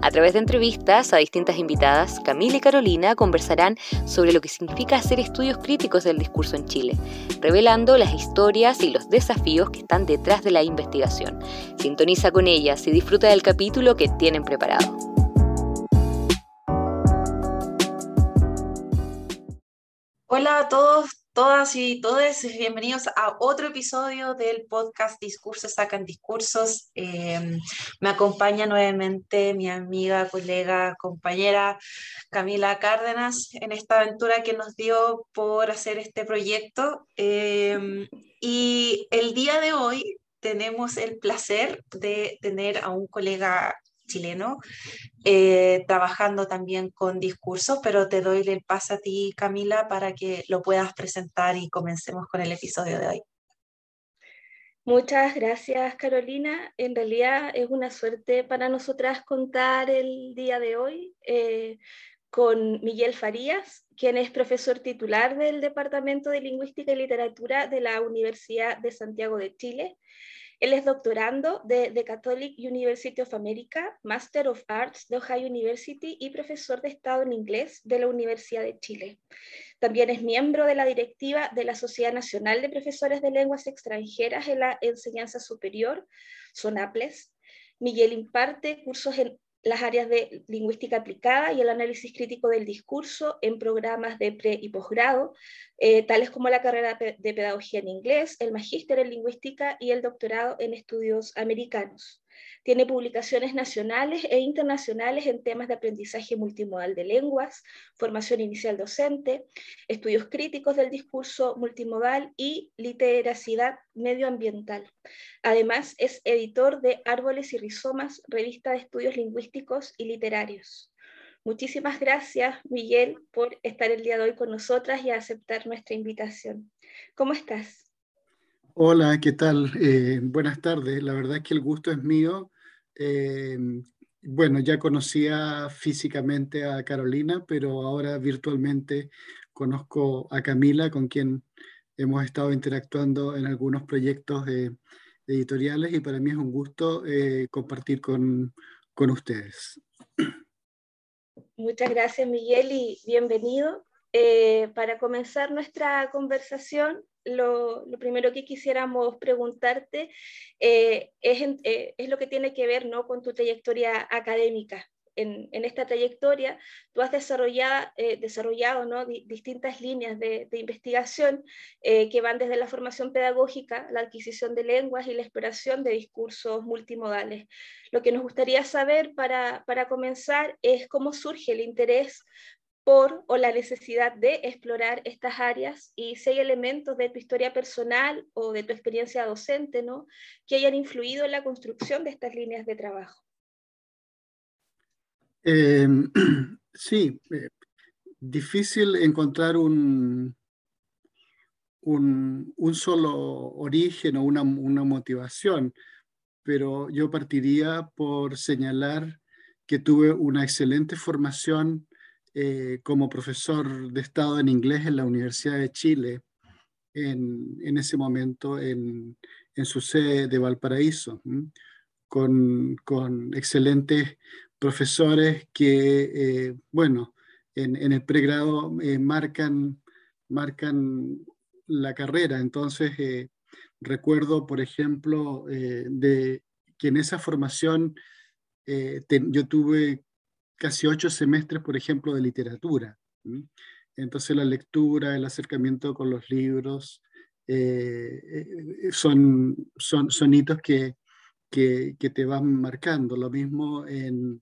A través de entrevistas a distintas invitadas, Camila y Carolina conversarán sobre lo que significa hacer estudios críticos del discurso en Chile, revelando las historias y los desafíos que están detrás de la investigación. Sintoniza con ellas y disfruta del capítulo que tienen preparado. Hola a todos, todas y todos, bienvenidos a otro episodio del podcast Discursos Sacan Discursos. Em, me acompaña nuevamente mi amiga, colega, compañera Camila Cárdenas en esta aventura que nos dio por hacer este proyecto. Em, y el día de hoy tenemos el placer de tener a un colega chileno, eh, trabajando también con discursos, pero te doy el paso a ti, Camila, para que lo puedas presentar y comencemos con el episodio de hoy. Muchas gracias, Carolina. En realidad es una suerte para nosotras contar el día de hoy eh, con Miguel Farías, quien es profesor titular del Departamento de Lingüística y Literatura de la Universidad de Santiago de Chile él es doctorando de The Catholic University of America, Master of Arts de Ohio University y profesor de Estado en inglés de la Universidad de Chile. También es miembro de la directiva de la Sociedad Nacional de Profesores de Lenguas Extranjeras en la Enseñanza Superior, SONAPLES. Miguel imparte cursos en las áreas de lingüística aplicada y el análisis crítico del discurso en programas de pre y posgrado, eh, tales como la carrera de pedagogía en inglés, el magíster en lingüística y el doctorado en estudios americanos. Tiene publicaciones nacionales e internacionales en temas de aprendizaje multimodal de lenguas, formación inicial docente, estudios críticos del discurso multimodal y literacidad medioambiental. Además, es editor de Árboles y Rizomas, revista de estudios lingüísticos y literarios. Muchísimas gracias, Miguel, por estar el día de hoy con nosotras y aceptar nuestra invitación. ¿Cómo estás? Hola, ¿qué tal? Eh, buenas tardes. La verdad es que el gusto es mío. Eh, bueno, ya conocía físicamente a Carolina, pero ahora virtualmente conozco a Camila, con quien hemos estado interactuando en algunos proyectos editoriales y para mí es un gusto eh, compartir con, con ustedes. Muchas gracias, Miguel, y bienvenido. para comenzar nuestra conversación, lo, primero que quisiéramos preguntarte eh, eh, es, lo que tiene que ver ¿no? con tu trayectoria académica. En, esta trayectoria tú has desarrollado, eh, desarrollado ¿no? distintas líneas de, investigación que van desde la formación pedagógica, la adquisición de lenguas y la exploración de discursos multimodales. Lo que nos gustaría saber para, para comenzar es cómo surge el interés por o la necesidad de explorar estas áreas y si hay elementos de tu historia personal o de tu experiencia docente ¿no? que hayan influido en la construcción de estas líneas de trabajo. Em, sí, eh, difícil encontrar un, un, solo origen o una, una motivación, pero yo partiría por señalar que tuve una excelente formación eh, como profesor de Estado en inglés en la Universidad de Chile, en, en ese momento en, en, su sede de Valparaíso, con, con, excelentes profesores que, eh, bueno, en, el pregrado eh, marcan, marcan la carrera. Entonces, recuerdo, por ejemplo, de que en esa formación yo tuve casi ocho semestres, por ejemplo, de literatura. Entonces la lectura, el acercamiento con los libros, eh, eh, son, son, hitos que, que, te van marcando. Lo mismo en,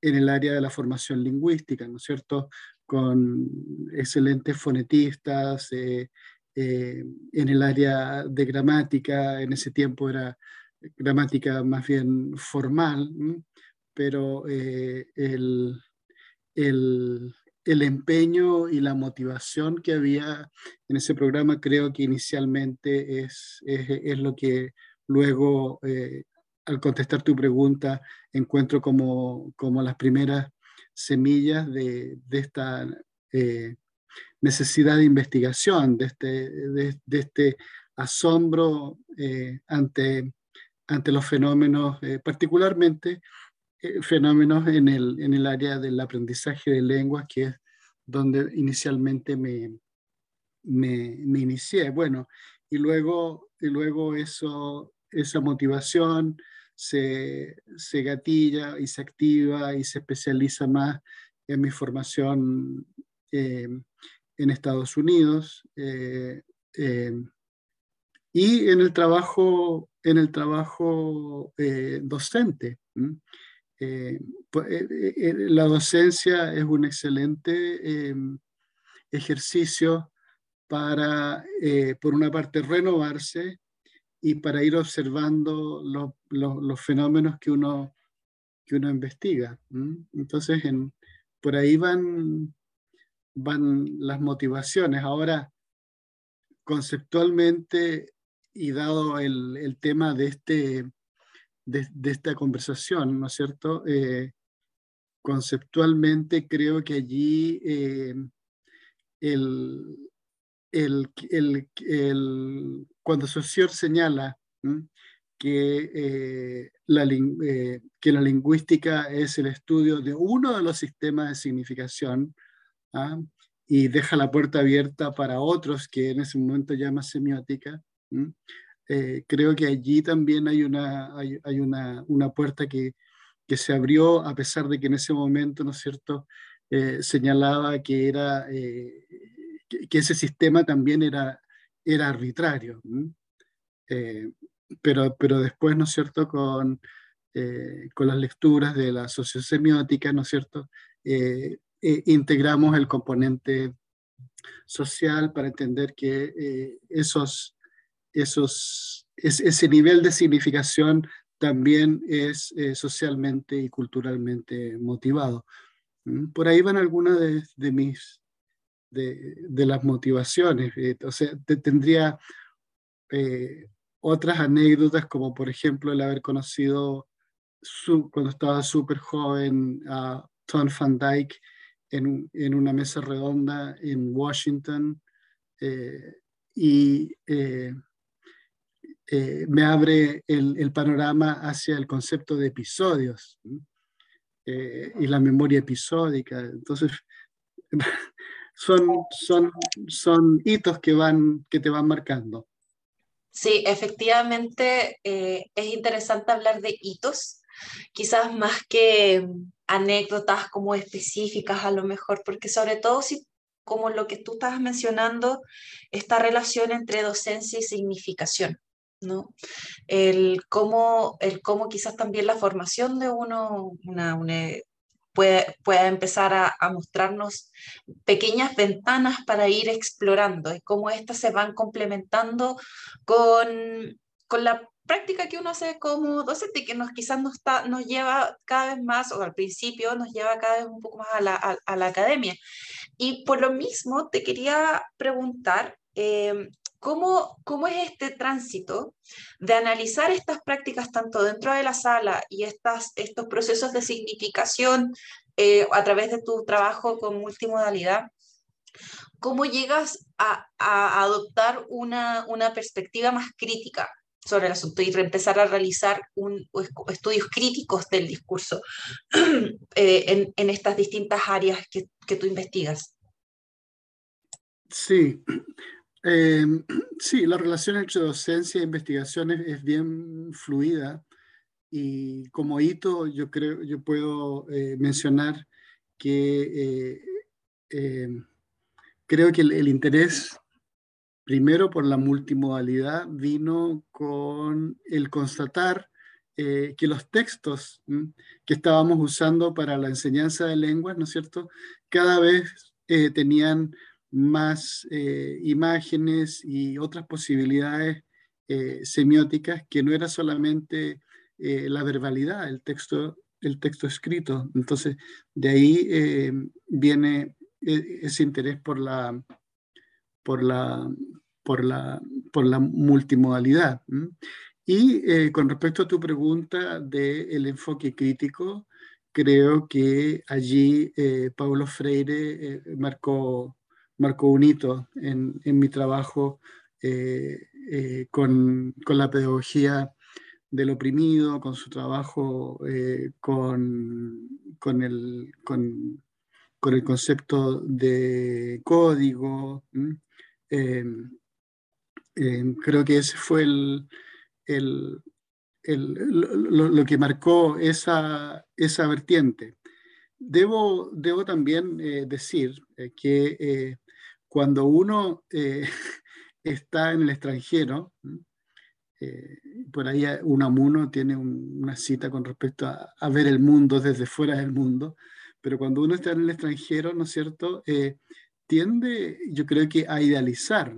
en, el área de la formación lingüística, ¿no es cierto? Con excelentes fonetistas, eh, en el área de gramática, en ese tiempo era gramática más bien formal, pero eh, el, el, el, empeño y la motivación que había en ese programa creo que inicialmente es, es, es lo que luego, al contestar tu pregunta, encuentro como, como las primeras semillas de, de esta necesidad de investigación, de este, de, este asombro ante, ante los fenómenos, particularmente fenómenos en el, en el área del aprendizaje de lenguas, que es donde inicialmente me, me, inicié. Bueno, y luego, y luego eso, esa motivación se, se, gatilla y se activa y se especializa más en mi formación eh, en Estados Unidos eh, eh, y en el trabajo, en el trabajo docente. Pues, la docencia es un excelente ejercicio para, eh, por una parte, renovarse y para ir observando los fenómenos que uno, que uno investiga. Entonces, en, por ahí van, van las motivaciones. Ahora, conceptualmente, y dado el, el tema de, este, de, esta conversación, ¿no es cierto? Eh, conceptualmente creo que allí eh, el, el, el, el, cuando Saussure señala que, eh, la, que la lingüística es el estudio de uno de los sistemas de significación ¿ah? y deja la puerta abierta para otros que en ese momento llama semiótica, eh, creo que allí también hay una, hay, hay una, una, puerta que, que se abrió a pesar de que en ese momento, ¿no es cierto?, señalaba que era que, ese sistema también era, era arbitrario. Eh, pero, pero después, ¿no es cierto?, con, eh, con las lecturas de la sociosemiótica, ¿no es cierto?, eh, integramos el componente social para entender que esos, esos, ese nivel de significación también es socialmente y culturalmente motivado. Por ahí van algunas de, de mis de, las motivaciones. Eh, o sea, tendría eh, otras anécdotas, como por ejemplo el haber conocido su, cuando estaba súper joven a Tom Van Dyke en, en, una mesa redonda en Washington eh, y me abre el, el, panorama hacia el concepto de episodios y la memoria episódica. Entonces, son, son, son hitos que, van, que te van marcando. Sí, efectivamente eh, es interesante hablar de hitos, quizás más que anécdotas como específicas a lo mejor, porque sobre todo si como lo que tú estabas mencionando, esta relación entre docencia y significación, ¿no? El cómo, el cómo quizás también la formación de uno, una, una, pueda, empezar a, mostrarnos pequeñas ventanas para ir explorando y cómo éstas se van complementando con, con la práctica que uno hace como docente que nos, quizás nos, está, nos lleva cada vez más, o al principio nos lleva cada vez un poco más a la, a, la academia. Y por lo mismo te quería preguntar, eh, ¿Cómo, ¿Cómo, es este tránsito de analizar estas prácticas tanto dentro de la sala y estas, estos procesos de significación eh, a través de tu trabajo con multimodalidad? ¿Cómo llegas a, adoptar una, una, perspectiva más crítica sobre el asunto y empezar a realizar un, estudios críticos del discurso eh, en, en, estas distintas áreas que, que tú investigas? Sí, eh, sí, la relación entre docencia e investigación es, bien fluida y como hito yo creo, yo puedo eh, mencionar que eh, em, creo que el, interés primero por la multimodalidad vino con el constatar que los textos que estábamos usando para la enseñanza de lenguas, ¿no es cierto?, cada vez tenían más eh, imágenes y otras posibilidades eh, semióticas que no era solamente eh, la verbalidad, el texto, el texto escrito. Entonces, de ahí viene ese interés por la, por la, por la, por la multimodalidad. Y con respecto a tu pregunta del enfoque crítico, creo que allí Paulo Freire marcó, marcó un hito en, mi trabajo con, con, la pedagogía del oprimido, con su trabajo eh, con, el, con, el, concepto de código. Em, em, creo que ese fue lo, que marcó esa, esa vertiente. Debo, debo también eh, decir eh, que cuando uno está en el extranjero, eh, por ahí Unamuno tiene una cita con respecto a, ver el mundo desde fuera del mundo, pero cuando uno está en el extranjero, ¿no es cierto?, eh, tiende, yo creo que a idealizar.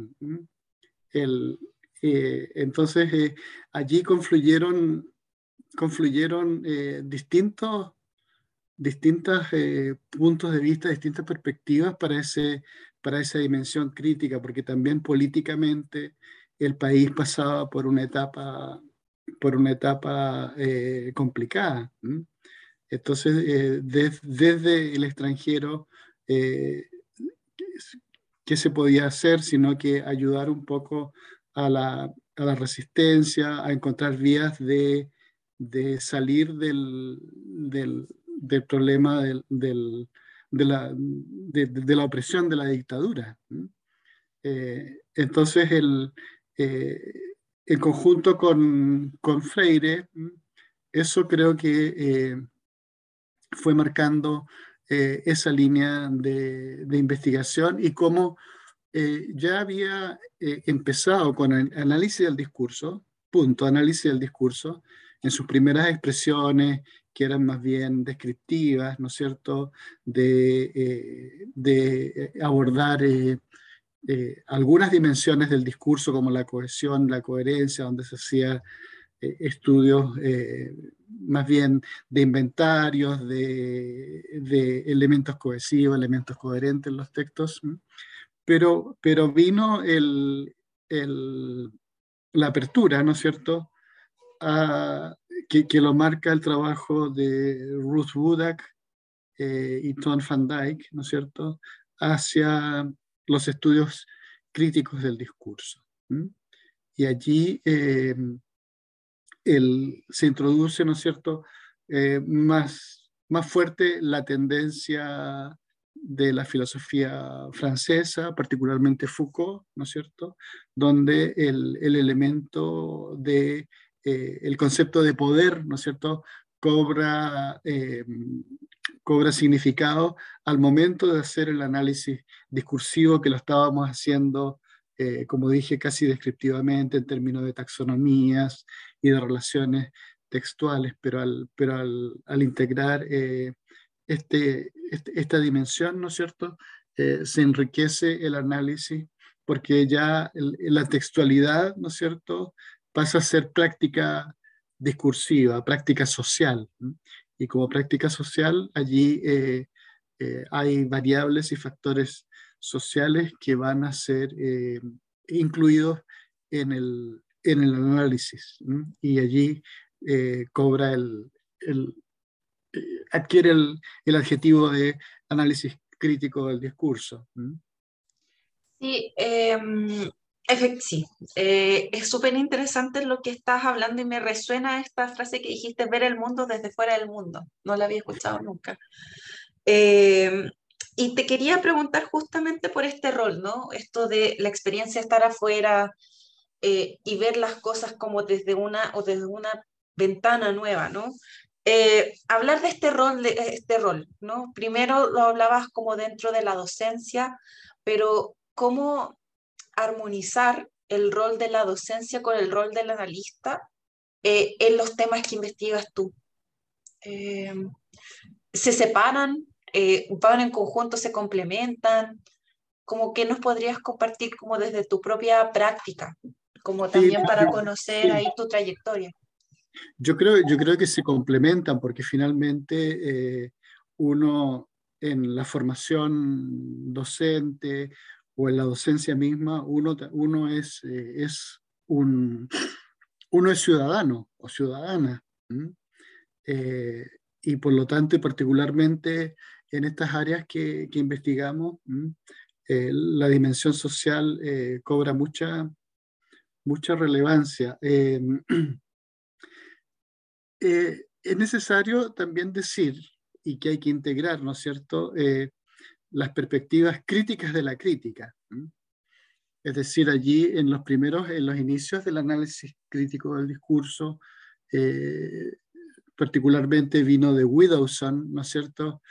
El, eh, entonces, allí confluyeron, confluyeron distintos, distintos puntos de vista, distintas perspectivas para, ese, para esa dimensión crítica, porque también políticamente el país pasaba por una etapa, por una etapa eh, complicada. Entonces, eh, desde el extranjero, eh, ¿qué se podía hacer sino que ayudar un poco a la, resistencia, a encontrar vías de, salir del, problema de, la, de, la, opresión de la dictadura? entonces, el, eh, en conjunto con, con, Freire, eso creo que eh, fue marcando eh, esa línea de, de, investigación y cómo ya había empezado con el análisis del discurso, punto, análisis del discurso, en sus primeras expresiones que eran más bien descriptivas, ¿no es cierto?, de, de abordar eh, algunas dimensiones del discurso como la cohesión, la coherencia, donde se hacía eh, estudios eh, más bien de inventarios, de, elementos cohesivos, elementos coherentes en los textos, pero, pero vino el, la apertura, ¿no es cierto?, que, que, lo marca el trabajo de Ruth Wodak y Tom van Dyke, ¿no es cierto?, hacia los estudios críticos del discurso. Y allí eh, se introduce, ¿no es cierto?, eh, más, más fuerte la tendencia de la filosofía francesa, particularmente Foucault, ¿no es cierto?, donde el, elemento de eh, el concepto de poder, ¿no es cierto?, cobra, eh, cobra significado al momento de hacer el análisis discursivo que lo estábamos haciendo, eh, como dije, casi descriptivamente en términos de taxonomías y de relaciones textuales, pero al, pero al, integrar eh, este, este, esta dimensión, ¿no es cierto?, se enriquece el análisis porque ya la textualidad, ¿no es cierto?, pasa a ser práctica discursiva, práctica social. Y como práctica social, allí eh, eh, hay variables y factores sociales que van a ser eh, incluidos en el, en el análisis. Y allí adquiere el, adjetivo de análisis crítico del discurso. Sí, em, sí, eh, es súper interesante lo que estás hablando y me resuena esta frase que dijiste, ver el mundo desde fuera del mundo. No la había escuchado nunca. Eh, y te quería preguntar justamente por este rol, ¿no? Esto de la experiencia de estar afuera eh, y ver las cosas como desde una o desde una ventana nueva, ¿no? hablar de este rol, de este rol, ¿no? Primero lo hablabas como dentro de la docencia, pero ¿cómo armonizar el rol de la docencia con el rol del analista eh, en los temas que investigas tú. Eh, ¿Se separan? Eh, ¿Van en conjunto? ¿Se complementan? Como que nos podrías compartir como desde tu propia práctica, como también para conocer ahí tu trayectoria. Yo creo, yo creo que se complementan porque finalmente uno en la formación docente o en la docencia misma, uno, uno es, eh, es un, uno es ciudadano o ciudadana. Eh, y por lo tanto, particularmente en estas áreas que, investigamos, eh, la dimensión social cobra mucha, mucha relevancia. Em, es necesario también decir, y que hay que integrar, ¿no es cierto?, las perspectivas críticas de la crítica. Es decir, allí en los primeros, en los inicios del análisis crítico del discurso, eh, particularmente vino de Widowson, ¿no es cierto?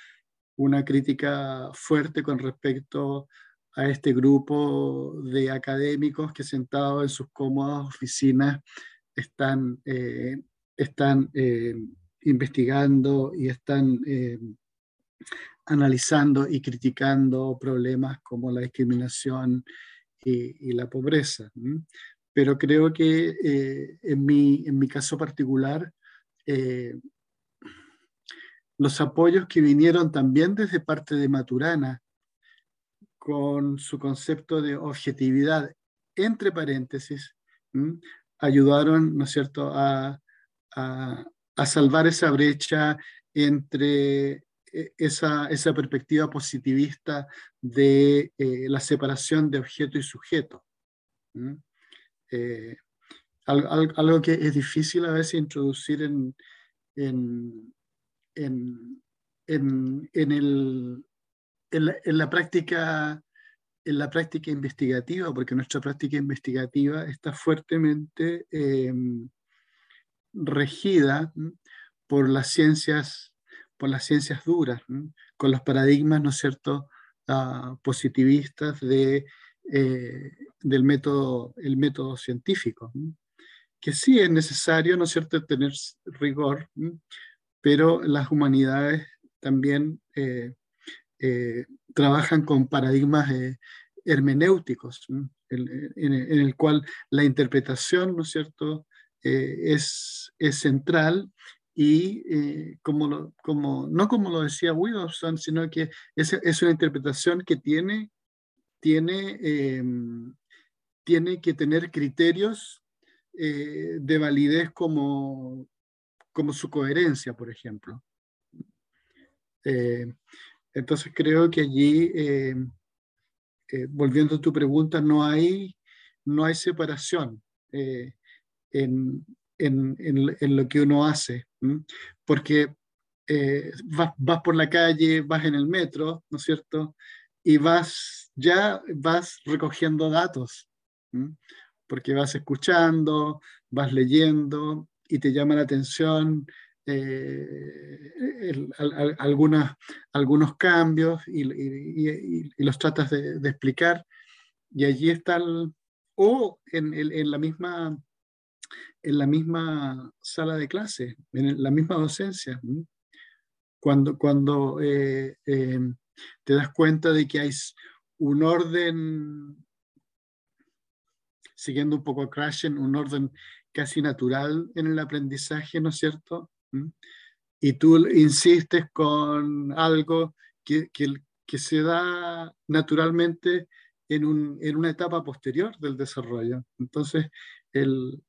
Una crítica fuerte con respecto a este grupo de académicos que sentados en sus cómodas oficinas están, eh, están eh, investigando y están analizando y criticando problemas como la discriminación y, la pobreza. Pero creo que eh, en, mi, en, mi, caso particular, eh, los apoyos que vinieron también desde parte de Maturana, con su concepto de objetividad, entre paréntesis, ayudaron, ¿no es cierto?, a, a, salvar esa brecha entre esa, esa perspectiva positivista de eh, la separación de objeto y sujeto. Eh, algo, que es difícil a veces introducir en, en, en, en el, en, la, práctica en la práctica investigativa, porque nuestra práctica investigativa está fuertemente em, regida por las ciencias por las ciencias duras, con los paradigmas, ¿no es cierto?, ah, positivistas eh, del método, el método científico, que sí es necesario, ¿no es cierto?, tener rigor, pero las humanidades también eh, eh, trabajan con paradigmas hermenéuticos, en, el cual la interpretación, ¿no es cierto?, es central y eh, como, como, no como lo decía Wilson, sino que es, es una interpretación que tiene, tiene, em, tiene que tener criterios eh, de validez como, como su coherencia, por ejemplo. Eh, entonces creo que allí, volviendo a tu pregunta, no hay, no hay separación en, en, en, lo que uno hace, porque eh, vas, vas, por la calle, vas en el metro, ¿no es cierto? Y vas, ya vas recogiendo datos, porque vas escuchando, vas leyendo y te llama la atención eh, algunos cambios y, y, y, los tratas de, de, explicar. Y allí está el, o en, en, la misma en la misma sala de clase, en la misma docencia. Cuando, cuando eh, eh, te das cuenta de que hay un orden, siguiendo un poco a Krashen, un orden casi natural en el aprendizaje, ¿no es cierto? Y tú insistes con algo que, que, que se da naturalmente en, un, en, una etapa posterior del desarrollo. Entonces, el,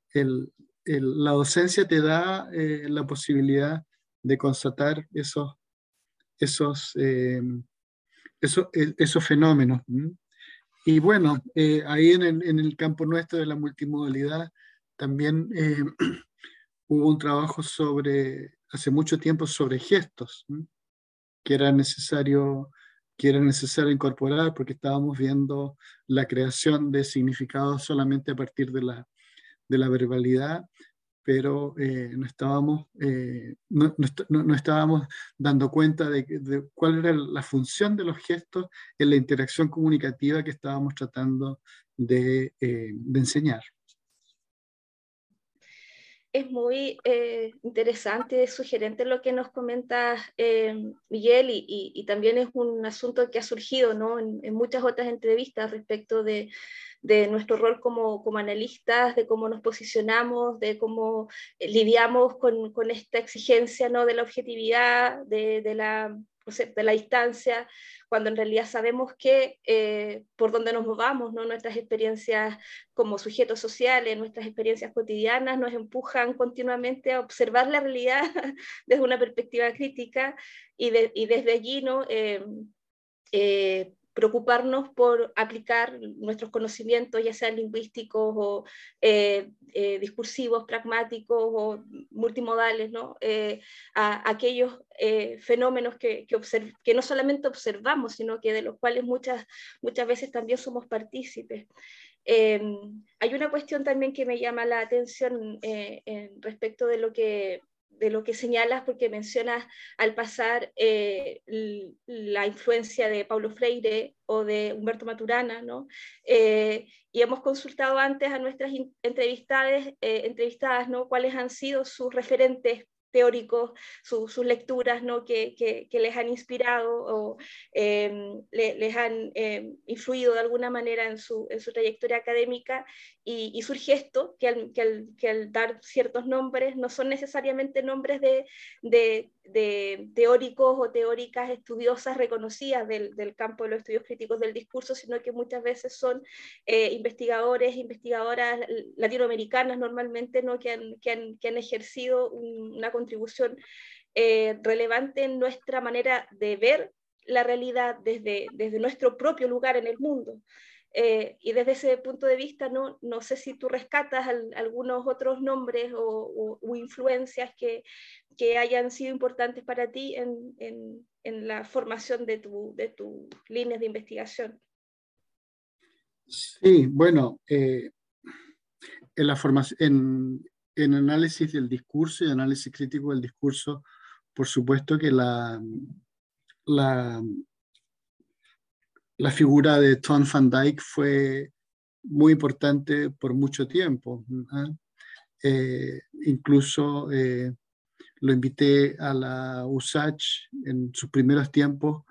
la docencia te da eh, la posibilidad de constatar esos, esos, eh, e, esos, fenómenos. Y bueno, eh, ahí en el, en el, campo nuestro de la multimodalidad también hubo un trabajo sobre, hace mucho tiempo, sobre gestos, que era necesario que era necesario incorporar porque estábamos viendo la creación de significados solamente a partir de la, de la verbalidad, pero eh, no, estábamos, eh, no, no, estábamos dando cuenta de, de, cuál era la función de los gestos en la interacción comunicativa que estábamos tratando de, eh, de enseñar. Es muy interesante, sugerente lo que nos comenta Miguel y, también es un asunto que ha surgido ¿no? en, en muchas otras entrevistas respecto de, de nuestro rol como, como analistas, de cómo nos posicionamos, de cómo eh, lidiamos con, con esta exigencia ¿no? de la objetividad, de, de la, de la distancia, cuando en realidad sabemos que eh, por donde nos movamos, nuestras experiencias como sujetos sociales, nuestras experiencias cotidianas nos empujan continuamente a observar la realidad desde una perspectiva crítica y, y desde allí ¿no? Eh, eh, preocuparnos por aplicar nuestros conocimientos, ya sean lingüísticos o eh, eh, discursivos, pragmáticos o multimodales, ¿no? Eh, a, aquellos fenómenos que, que, no solamente observamos, sino que de los cuales muchas, muchas veces también somos partícipes. hay una cuestión también que me llama la atención respecto de lo que de lo que señalas, porque mencionas al pasar eh, la influencia de Paulo Freire o de Humberto Maturana, ¿no? Eh, y hemos consultado antes a nuestras entrevistadas, eh, entrevistadas ¿no? cuáles han sido sus referentes teóricos, sus lecturas ¿no? que, que, les han inspirado o em, les han em, influido de alguna manera en su, en su trayectoria académica y, y surge esto, que al, que, al, que al, dar ciertos nombres no son necesariamente nombres de, de, de teóricos o teóricas estudiosas reconocidas del, del, campo de los estudios críticos del discurso, sino que muchas veces son eh, investigadores, investigadoras latinoamericanas normalmente, ¿no? que, han, que, han, que han ejercido una contribución eh, relevante en nuestra manera de ver la realidad desde, desde nuestro propio lugar en el mundo. Eh, y desde ese punto de vista, no, no sé si tú rescatas algunos otros nombres o, influencias que, que, hayan sido importantes para ti en, en, la formación de, tu, de tus líneas de investigación. Sí, bueno, eh, en la en, en análisis del discurso y análisis crítico del discurso, por supuesto que la, la, la figura de Tom van Dyke fue muy importante por mucho tiempo. Eh, incluso eh, lo invité a la USACH en sus primeros tiempos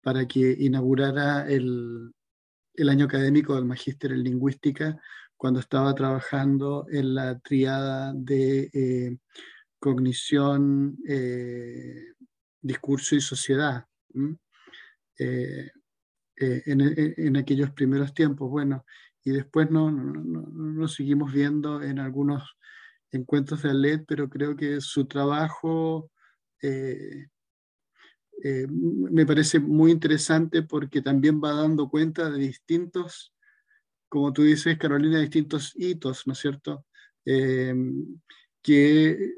para que inaugurara el, año académico del magíster en lingüística cuando estaba trabajando en la triada de eh, cognición, eh, discurso y sociedad. Eh, en, aquellos primeros tiempos. Bueno, y después no, nos seguimos viendo en algunos encuentros de ALED, pero creo que su trabajo me parece muy interesante porque también va dando cuenta de distintos como tú dices, Carolina, distintos hitos, ¿no es cierto? Eh, que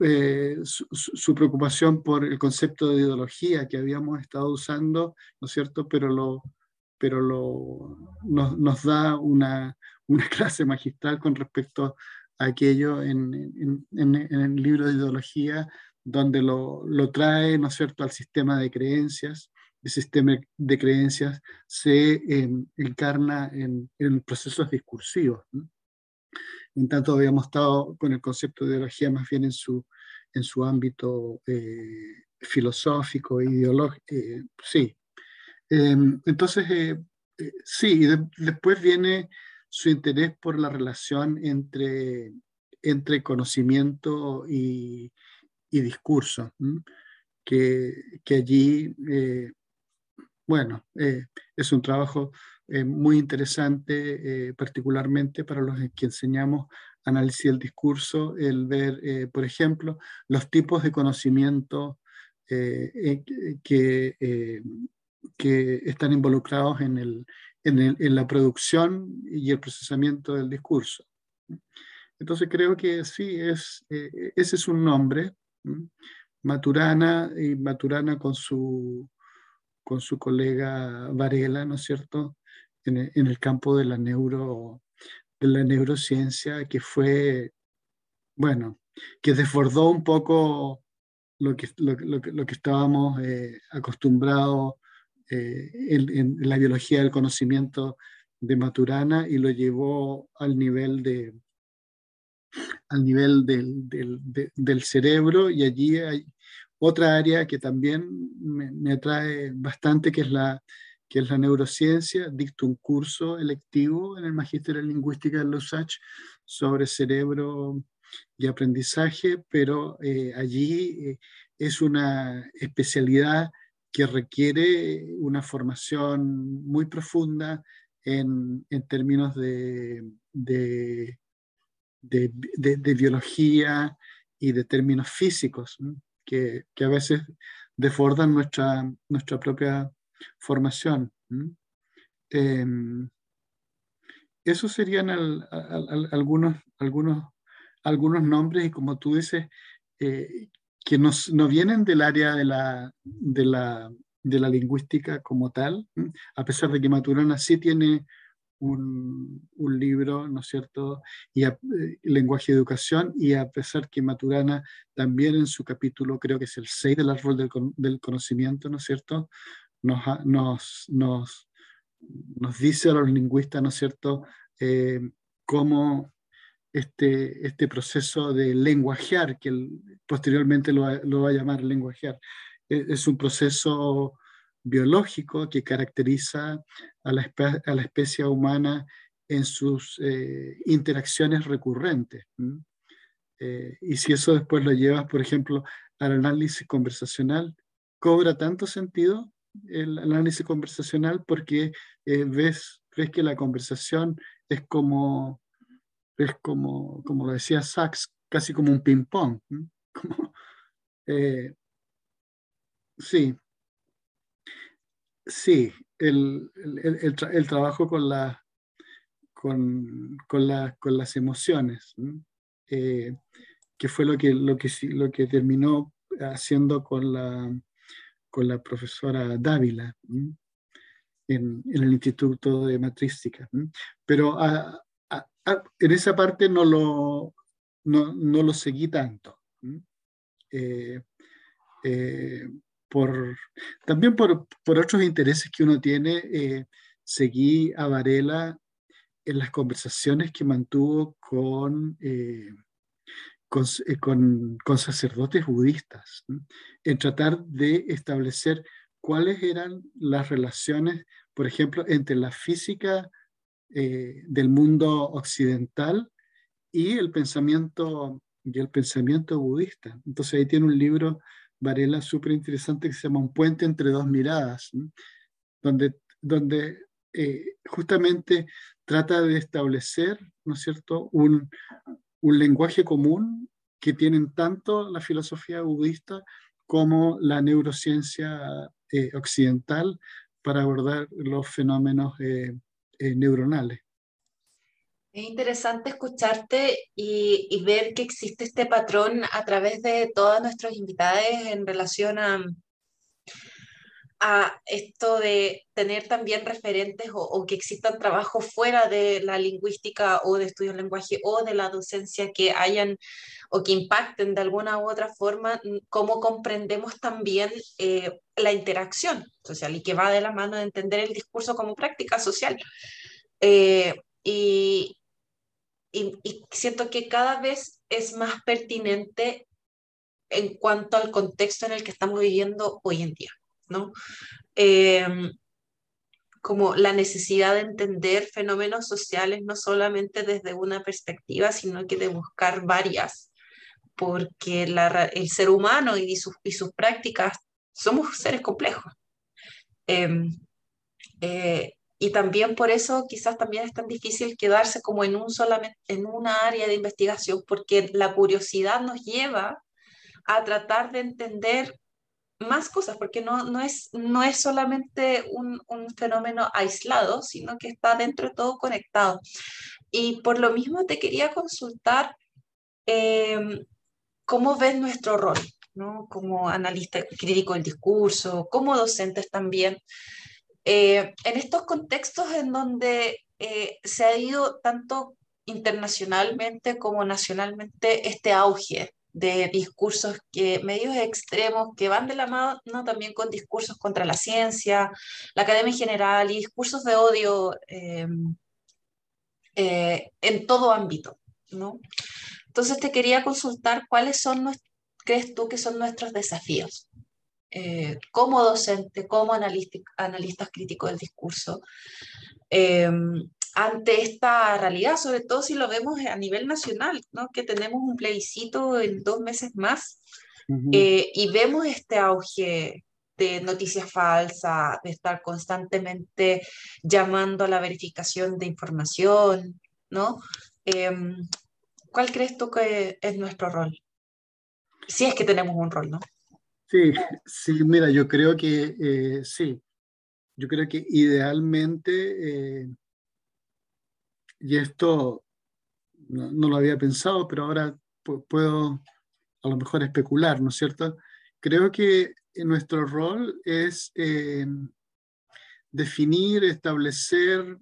eh, su, preocupación por el concepto de ideología que habíamos estado usando, ¿no es cierto? Pero, lo, pero lo, nos, da una, una, clase magistral con respecto a aquello en, en, el libro de ideología, donde lo, lo, trae, ¿no es cierto?, al sistema de creencias el sistema de creencias se em, encarna en, procesos discursivos. En tanto, habíamos estado con el concepto de ideología más bien en su, en su ámbito eh, filosófico, ideológico. Eh, sí. Em, entonces, eh, sí, y después viene su interés por la relación entre, entre conocimiento y, y discurso, que, que, allí bueno, es un trabajo eh, muy interesante, eh, particularmente para los que enseñamos análisis del discurso, el ver, por ejemplo, los tipos de conocimiento que, que, están involucrados en, el, en, la producción y el procesamiento del discurso. Entonces creo que sí, es, ese es un nombre, Maturana, y Maturana con su con su colega Varela, ¿no es cierto?, en el, en el campo de la, neuro, de la neurociencia, que fue, bueno, que desbordó un poco lo que, lo, lo, lo que estábamos eh, acostumbrados eh, en, en, la biología del conocimiento de Maturana y lo llevó al nivel de al nivel del, del, de, del cerebro. Y allí hay, otra área que también me, atrae bastante, que es, la, que es la neurociencia. Dicto un curso electivo en el Magíster en Lingüística de Lusach sobre cerebro y aprendizaje, pero eh, allí eh, es una especialidad que requiere una formación muy profunda en, términos de, de, biología y de términos físicos, que, a veces desbordan nuestra, nuestra propia formación. Em, esos serían algunos, algunos, algunos nombres y como tú dices, eh, que no vienen del área de la, de la, de la lingüística como tal, a pesar de que Maturana sí tiene un, un libro, ¿no es cierto?, y eh, lenguaje y educación, y a pesar que Maturana también en su capítulo, creo que es el 6 del árbol del, del conocimiento, ¿no es cierto?, nos, nos, nos, nos, dice a los lingüistas, ¿no es cierto?, eh, cómo este, este proceso de lenguajear, que posteriormente lo, va a llamar lenguajear, e, es un proceso biológico que caracteriza a la, a la especie humana en sus eh, interacciones recurrentes. Eh, y si eso después lo llevas, por ejemplo, al análisis conversacional, cobra tanto sentido el análisis conversacional porque eh, ves, ves que la conversación es como, es como, como lo decía Sachs, casi como un ping-pong. sí, Sí, el, trabajo con, la, con, con, las emociones, eh, que fue lo que, lo, que, lo que terminó haciendo con la, con la profesora Dávila en, el Instituto de Matrística. Pero en esa parte no lo, no, lo seguí tanto. Eh, eh, por, también por, otros intereses que uno tiene, eh, seguí a Varela en las conversaciones que mantuvo con, eh, eh, con, sacerdotes budistas, en tratar de establecer cuáles eran las relaciones, por ejemplo, entre la física del mundo occidental y el pensamiento y el pensamiento budista. Entonces ahí tiene un libro Varela súper interesante que se llama Un puente entre dos miradas, donde, donde eh, justamente trata de establecer, ¿no es cierto?, un, un lenguaje común que tienen tanto la filosofía budista como la neurociencia eh, occidental para abordar los fenómenos eh, neuronales. Es interesante escucharte y, ver que existe este patrón a través de todos nuestros invitados en relación a, a esto de tener también referentes o, que existan trabajos fuera de la lingüística o de estudio del lenguaje o de la docencia que hayan o que impacten de alguna u otra forma cómo comprendemos también eh, la interacción social y que va de la mano de entender el discurso como práctica social. Eh, y, y, siento que cada vez es más pertinente en cuanto al contexto en el que estamos viviendo hoy en día, ¿no? Em, como la necesidad de entender fenómenos sociales no solamente desde una perspectiva, sino que de buscar varias, porque el ser humano y, sus, prácticas somos seres complejos. Em, eh, y también por eso quizás también es tan difícil quedarse como en, un solamente, en una área de investigación, porque la curiosidad nos lleva a tratar de entender más cosas, porque no, no, es, no es solamente un, un fenómeno aislado, sino que está dentro de todo conectado. Y por lo mismo te quería consultar em, cómo ves nuestro rol, ¿no? como analista crítico del discurso, como docentes también, eh, en estos contextos en donde eh, se ha ido tanto internacionalmente como nacionalmente este auge de discursos que, medios extremos que van de la mano también con discursos contra la ciencia, la academia en general y discursos de odio em, eh, en todo ámbito, ¿no? Entonces te quería consultar cuáles son, crees tú que son nuestros desafíos eh, como docente, como analista, analistas críticos del discurso, em, ante esta realidad, sobre todo si lo vemos a nivel nacional, ¿no? que tenemos un plebiscito en dos meses más eh, y vemos este auge de noticias falsas, de estar constantemente llamando a la verificación de información, ¿no? Em, ¿Cuál crees tú que es nuestro rol? Si es que tenemos un rol, ¿no? Sí, sí, mira, yo creo que eh, sí. Yo creo que idealmente, eh, y esto no, lo había pensado, pero ahora puedo a lo mejor especular, ¿no es cierto? Creo que nuestro rol es eh, definir, establecer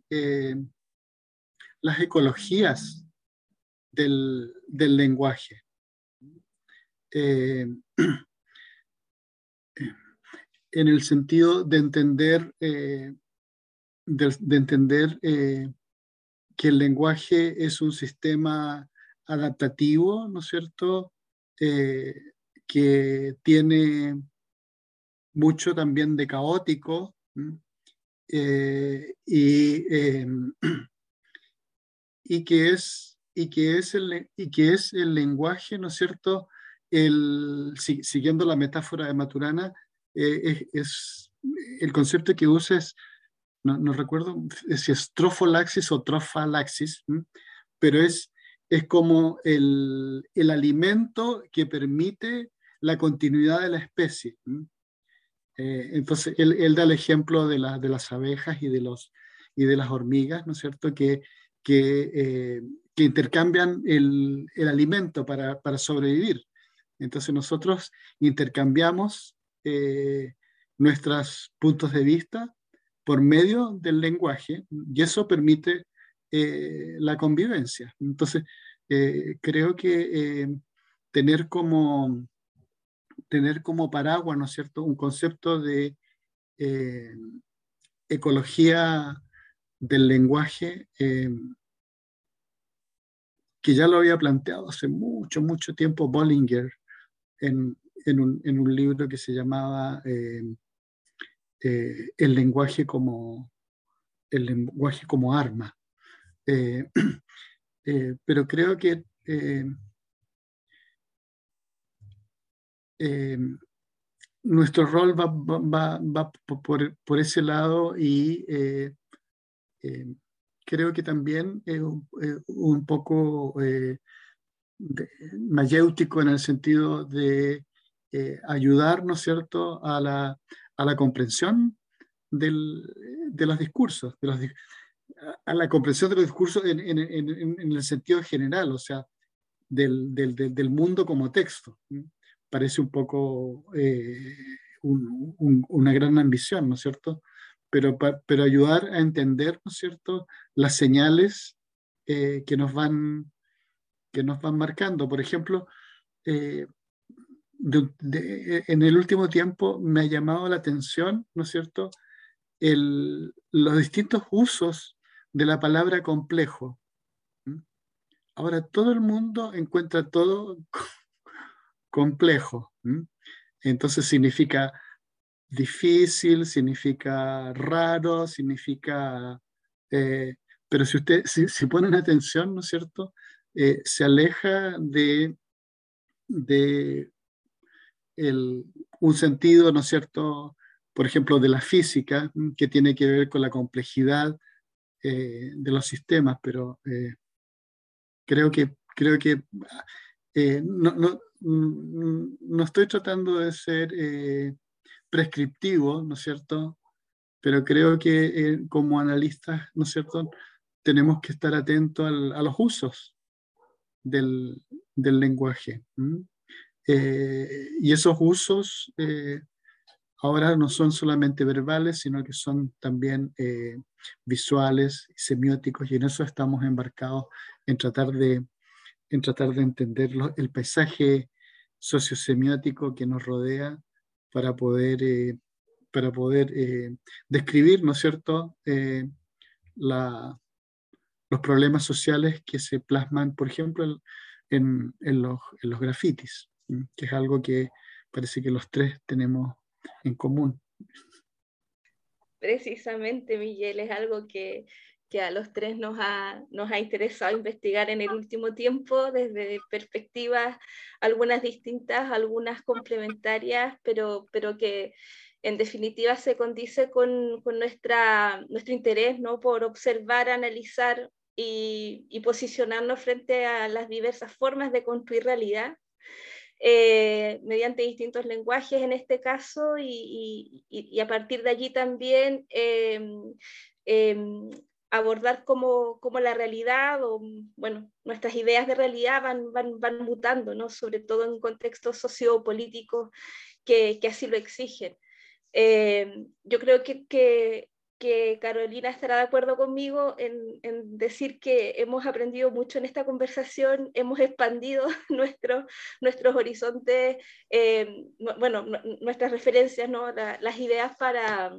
las ecologías del, lenguaje. en el sentido de entender, eh, de, entender eh, que el lenguaje es un sistema adaptativo, ¿no es cierto? Eh, que tiene mucho también de caótico y, y, que es, y, que es el, y que es el lenguaje, ¿no es cierto? El, siguiendo la metáfora de Maturana, eh, es, el concepto que usa es, no, recuerdo si es trofolaxis o trofalaxis, pero es, es como el, el, alimento que permite la continuidad de la especie. Eh, entonces, él, él, da el ejemplo de, de las abejas y de, los, y de las hormigas, ¿no es cierto?, que, que, eh, intercambian el, el alimento para, para, sobrevivir. Entonces, nosotros intercambiamos eh, nuestros puntos de vista por medio del lenguaje y eso permite eh, la convivencia. Entonces, eh, creo que tener, como, tener como paraguas, ¿no es cierto?, un concepto de ecología del lenguaje que ya lo había planteado hace mucho, mucho tiempo Bollinger en, en un, en un libro que se llamaba eh, eh, El lenguaje como, el lenguaje como arma. Eh, pero creo que nuestro rol va, va, va por, por, ese lado y creo que también es un, poco mayéutico en el sentido de eh, ayudar, ¿no es cierto?, a la, a la comprensión de los discursos, a la comprensión de los discursos en, el sentido general, o sea, del, mundo como texto. Parece un poco eh, un, una gran ambición, ¿no es cierto? Pero, pero ayudar a entender, ¿no es cierto?, las señales eh, que, nos van, que nos van marcando. Por ejemplo, eh, en el último tiempo me ha llamado la atención, ¿no es cierto?, los distintos usos de la palabra complejo. Ahora todo el mundo encuentra todo complejo. Entonces significa difícil, significa raro, significa... Eh, pero si usted, si, ponen atención, ¿no es cierto?, eh, se aleja de, de un sentido, ¿no es cierto?, por ejemplo, de la física, mm, que tiene que ver con la complejidad eh, de los sistemas, pero eh, creo que, creo que eh, no, no, mm, no, estoy tratando de ser prescriptivo, ¿no es cierto?, pero creo que como analistas, ¿no es cierto?, tenemos que estar atentos a los usos del, del lenguaje. Eh, y esos usos eh, ahora no son solamente verbales, sino que son también eh, visuales, semióticos, y en eso estamos embarcados en tratar de, en tratar de entender el paisaje sociosemiótico que nos rodea para poder, para poder describir, ¿no es cierto?, los problemas sociales que se plasman, por ejemplo, en, en, los, en los grafitis que es algo que parece que los tres tenemos en común. Precisamente, Miguel, es algo que, que a los tres nos ha, nos ha interesado investigar en el último tiempo desde perspectivas algunas distintas, algunas complementarias, pero, pero que, en definitiva se condice con, con nuestra, nuestro interés ¿no? por observar, analizar y, y, posicionarnos frente a las diversas formas de construir realidad. Eh, mediante distintos lenguajes en este caso y, a partir de allí también eh, eh, abordar cómo, cómo, la realidad o, bueno, nuestras ideas de realidad van, van, van mutando, ¿no? sobre todo en contextos sociopolíticos que, que así lo exigen. Eh, yo creo que, que, Carolina estará de acuerdo conmigo en, decir que hemos aprendido mucho en esta conversación, hemos expandido nuestro, nuestros horizontes, eh, bueno, nuestras referencias, ¿no? La, las ideas para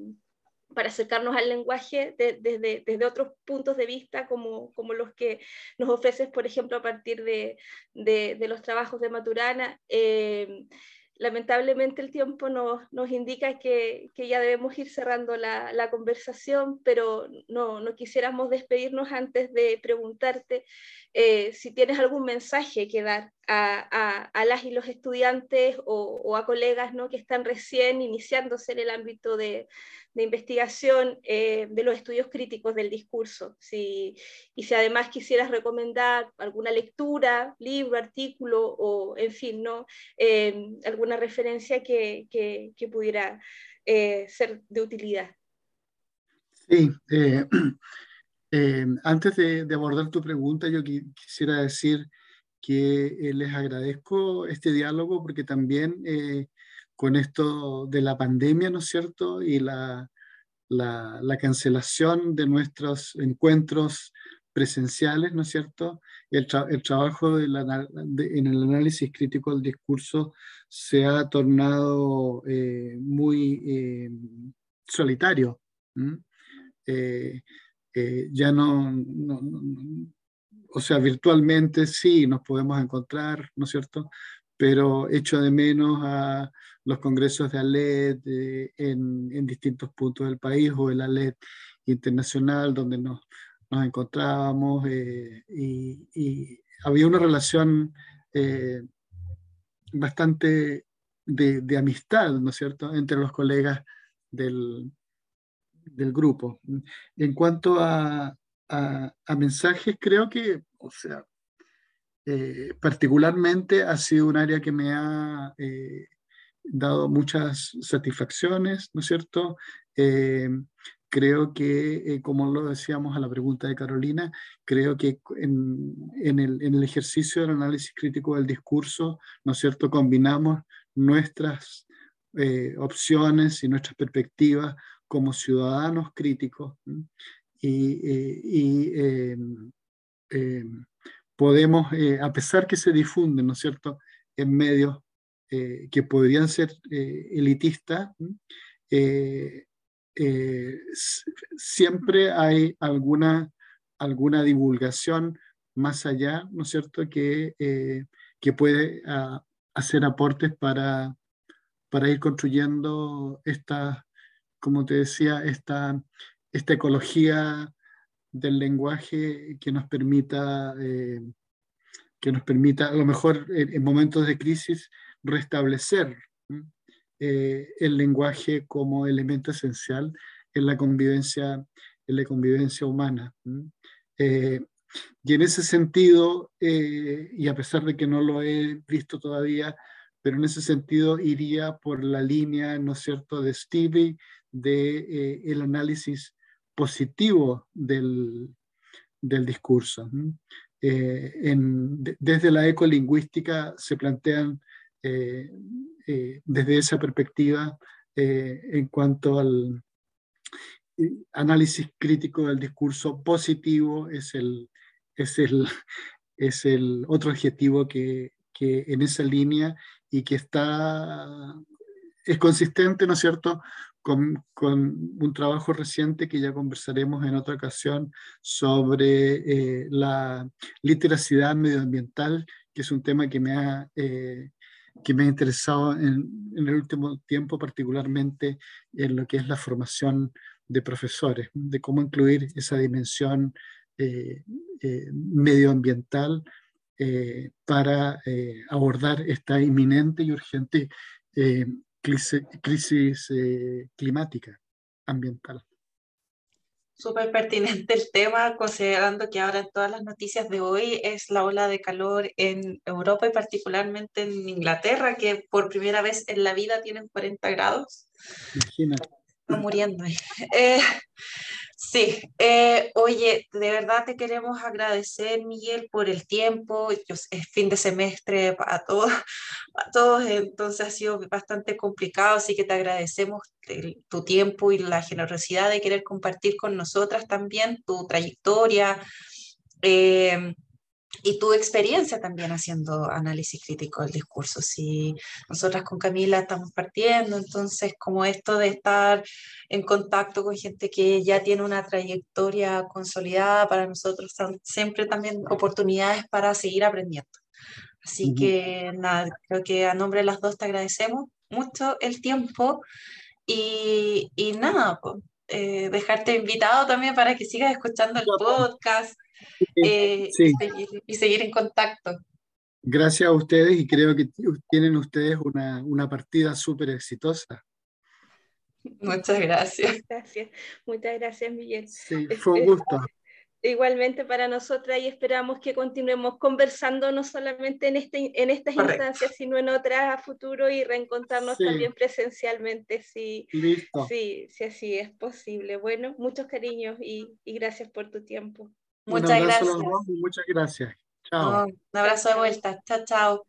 acercarnos al lenguaje desde de, de, otros puntos de vista, como, los que nos ofreces, por ejemplo, a partir de, de los trabajos de Maturana. Eh, lamentablemente el tiempo nos, nos indica que, que, ya debemos ir cerrando la, la conversación, pero no, no, quisiéramos despedirnos antes de preguntarte eh, si tienes algún mensaje que dar a, a, a las y los estudiantes o, o, a colegas ¿no? que están recién iniciándose en el ámbito de, de investigación eh, de los estudios críticos del discurso. Si, y si además quisieras recomendar alguna lectura, libro, artículo o, en fin, ¿no? Eh, alguna referencia que, que, que pudiera eh, ser de utilidad. Sí, antes de, abordar tu pregunta, yo quisiera decir que les agradezco este diálogo porque también con esto de la pandemia, ¿no es cierto? Y la, la, la cancelación de nuestros encuentros presenciales, ¿no es cierto? El, tra el trabajo de en el análisis crítico del discurso se ha tornado eh, muy eh, solitario. Eh, ya no, no, no, o sea, virtualmente sí nos podemos encontrar, ¿no es cierto? Pero echo de menos a los congresos de ALED en, distintos puntos del país o el ALED internacional donde nos, encontrábamos eh, y, había una relación eh, bastante de, amistad, ¿no es cierto?, entre los colegas del, del grupo. En cuanto a, a, a mensajes, creo que, o sea, eh, particularmente ha sido un área que me ha dado muchas satisfacciones, ¿no es cierto? Eh, creo que, eh, como lo decíamos a la pregunta de Carolina, creo que en, el, ejercicio del análisis crítico del discurso, ¿no es cierto?, combinamos nuestras eh, opciones y nuestras perspectivas como ciudadanos críticos y, y em, em, podemos, a pesar que se difunden, ¿no es cierto?, en medios que podrían ser eh, elitistas, eh, siempre hay alguna, alguna divulgación más allá, ¿no es cierto?, que, que puede hacer aportes para, para ir construyendo esta, como te decía, esta, esta ecología del lenguaje que nos permita, eh, que nos permita a lo mejor en, en momentos de crisis restablecer eh, el lenguaje como elemento esencial en la convivencia, en la convivencia humana. Eh, y en ese sentido, eh, y a pesar de que no lo he visto todavía, pero en ese sentido iría por la línea, ¿no es cierto?, de Stevie, de el análisis positivo del, del discurso. Desde la ecolingüística se plantean eh, eh, desde esa perspectiva eh, en cuanto al análisis crítico del discurso positivo es el, es el, es el otro objetivo que, que en esa línea y que está, es consistente, ¿no es cierto?, con, con, un trabajo reciente que ya conversaremos en otra ocasión sobre la literacidad medioambiental, que es un tema que me ha que me ha interesado en, en, el último tiempo, particularmente en lo que es la formación de profesores, de cómo incluir esa dimensión eh, eh, medioambiental eh, para abordar esta inminente y urgente crisis, climática, ambiental. Súper pertinente el tema, considerando que ahora en todas las noticias de hoy es la ola de calor en Europa y particularmente en Inglaterra, que por primera vez en la vida tienen 40 grados. Estoy muriendo. Eh, Sí, eh, oye, de verdad te queremos agradecer, Miguel, por el tiempo. es fin de semestre para todos, para todos, entonces ha sido bastante complicado, así que te agradecemos tu tiempo y la generosidad de querer compartir con nosotras también tu trayectoria. Eh, y tu experiencia también haciendo análisis crítico del discurso. Si nosotras con Camila estamos partiendo, entonces como esto de estar en contacto con gente que ya tiene una trayectoria consolidada, para nosotros son siempre también oportunidades para seguir aprendiendo. Así que nada, creo que a nombre de las dos te agradecemos mucho el tiempo y, y nada, eh, dejarte invitado también para que sigas escuchando el podcast eh, y, seguir, en contacto. Gracias a ustedes y creo que tienen ustedes una, una partida súper exitosa. Muchas gracias. Gracias, muchas gracias Miguel. Sí, fue un gusto. Igualmente para nosotras y esperamos que continuemos conversando no solamente en, este, en estas instancias, sino en otras a futuro y reencontrarnos también presencialmente si, si, si, así es posible. Bueno, muchos cariños y, y gracias por tu tiempo. Muchas gracias. muchas gracias. Chao. un abrazo de vuelta. Chao, chao.